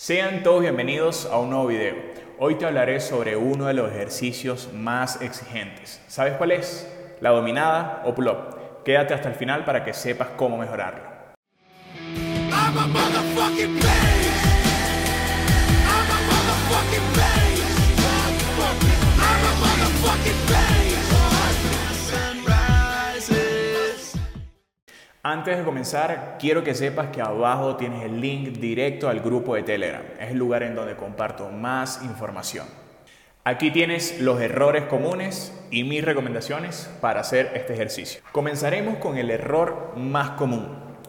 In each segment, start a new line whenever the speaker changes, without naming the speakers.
Sean todos bienvenidos a un nuevo video. Hoy te hablaré sobre uno de los ejercicios más exigentes. ¿Sabes cuál es? La dominada o pull-up. Quédate hasta el final para que sepas cómo mejorarlo. Antes de comenzar, quiero que sepas que abajo tienes el link directo al grupo de Telegram. Es el lugar en donde comparto más información. Aquí tienes los errores comunes y mis recomendaciones para hacer este ejercicio. Comenzaremos con el error más común,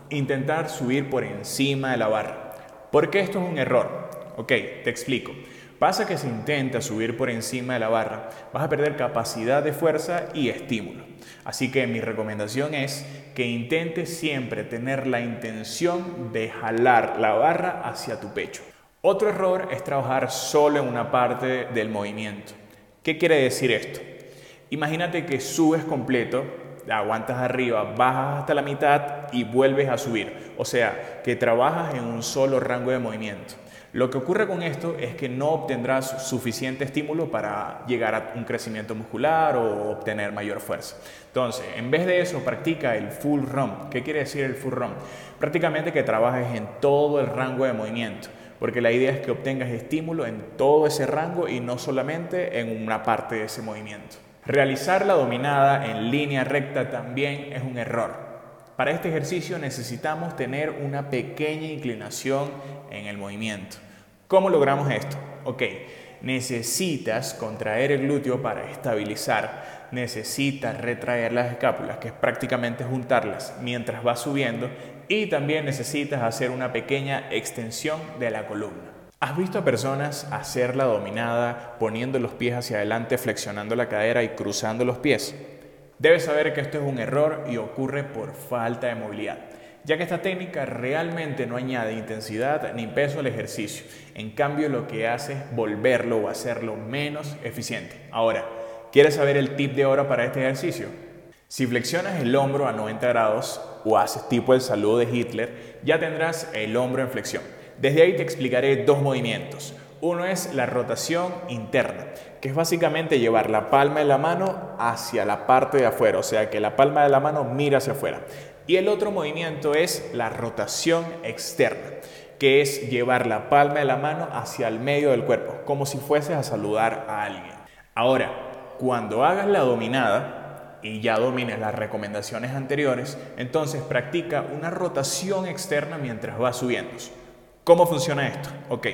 intentar subir por encima de la barra. ¿Por qué esto es un error? Ok, te explico. Pasa que si intentas subir por encima de la barra, vas a perder capacidad de fuerza y estímulo. Así que mi recomendación es que intentes siempre tener la intención de jalar la barra hacia tu pecho. Otro error es trabajar solo en una parte del movimiento. ¿Qué quiere decir esto? Imagínate que subes completo, aguantas arriba, bajas hasta la mitad y vuelves a subir. O sea, que trabajas en un solo rango de movimiento. Lo que ocurre con esto es que no obtendrás suficiente estímulo para llegar a un crecimiento muscular o obtener mayor fuerza. Entonces, en vez de eso, practica el full run. ¿Qué quiere decir el full run? Prácticamente que trabajes en todo el rango de movimiento, porque la idea es que obtengas estímulo en todo ese rango y no solamente en una parte de ese movimiento. Realizar la dominada en línea recta también es un error. Para este ejercicio necesitamos tener una pequeña inclinación en el movimiento. ¿Cómo logramos esto? Ok, necesitas contraer el glúteo para estabilizar, necesitas retraer las escápulas, que es prácticamente juntarlas mientras vas subiendo, y también necesitas hacer una pequeña extensión de la columna. ¿Has visto a personas hacer la dominada poniendo los pies hacia adelante, flexionando la cadera y cruzando los pies? Debes saber que esto es un error y ocurre por falta de movilidad, ya que esta técnica realmente no añade intensidad ni peso al ejercicio. En cambio, lo que hace es volverlo o hacerlo menos eficiente. Ahora, ¿quieres saber el tip de oro para este ejercicio? Si flexionas el hombro a 90 grados o haces tipo el saludo de Hitler, ya tendrás el hombro en flexión. Desde ahí te explicaré dos movimientos. Uno es la rotación interna, que es básicamente llevar la palma de la mano hacia la parte de afuera, o sea que la palma de la mano mira hacia afuera. Y el otro movimiento es la rotación externa, que es llevar la palma de la mano hacia el medio del cuerpo, como si fueses a saludar a alguien. Ahora, cuando hagas la dominada y ya domines las recomendaciones anteriores, entonces practica una rotación externa mientras vas subiendo. ¿Cómo funciona esto? Ok.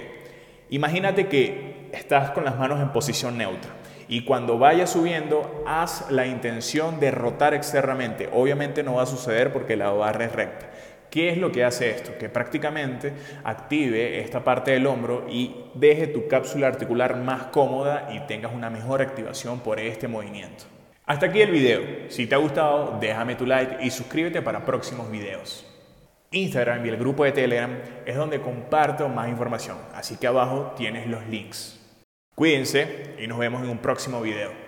Imagínate que estás con las manos en posición neutra y cuando vayas subiendo haz la intención de rotar externamente. Obviamente no va a suceder porque la barra es recta. ¿Qué es lo que hace esto? Que prácticamente active esta parte del hombro y deje tu cápsula articular más cómoda y tengas una mejor activación por este movimiento. Hasta aquí el video. Si te ha gustado, déjame tu like y suscríbete para próximos videos. Instagram y el grupo de Telegram es donde comparto más información, así que abajo tienes los links. Cuídense y nos vemos en un próximo video.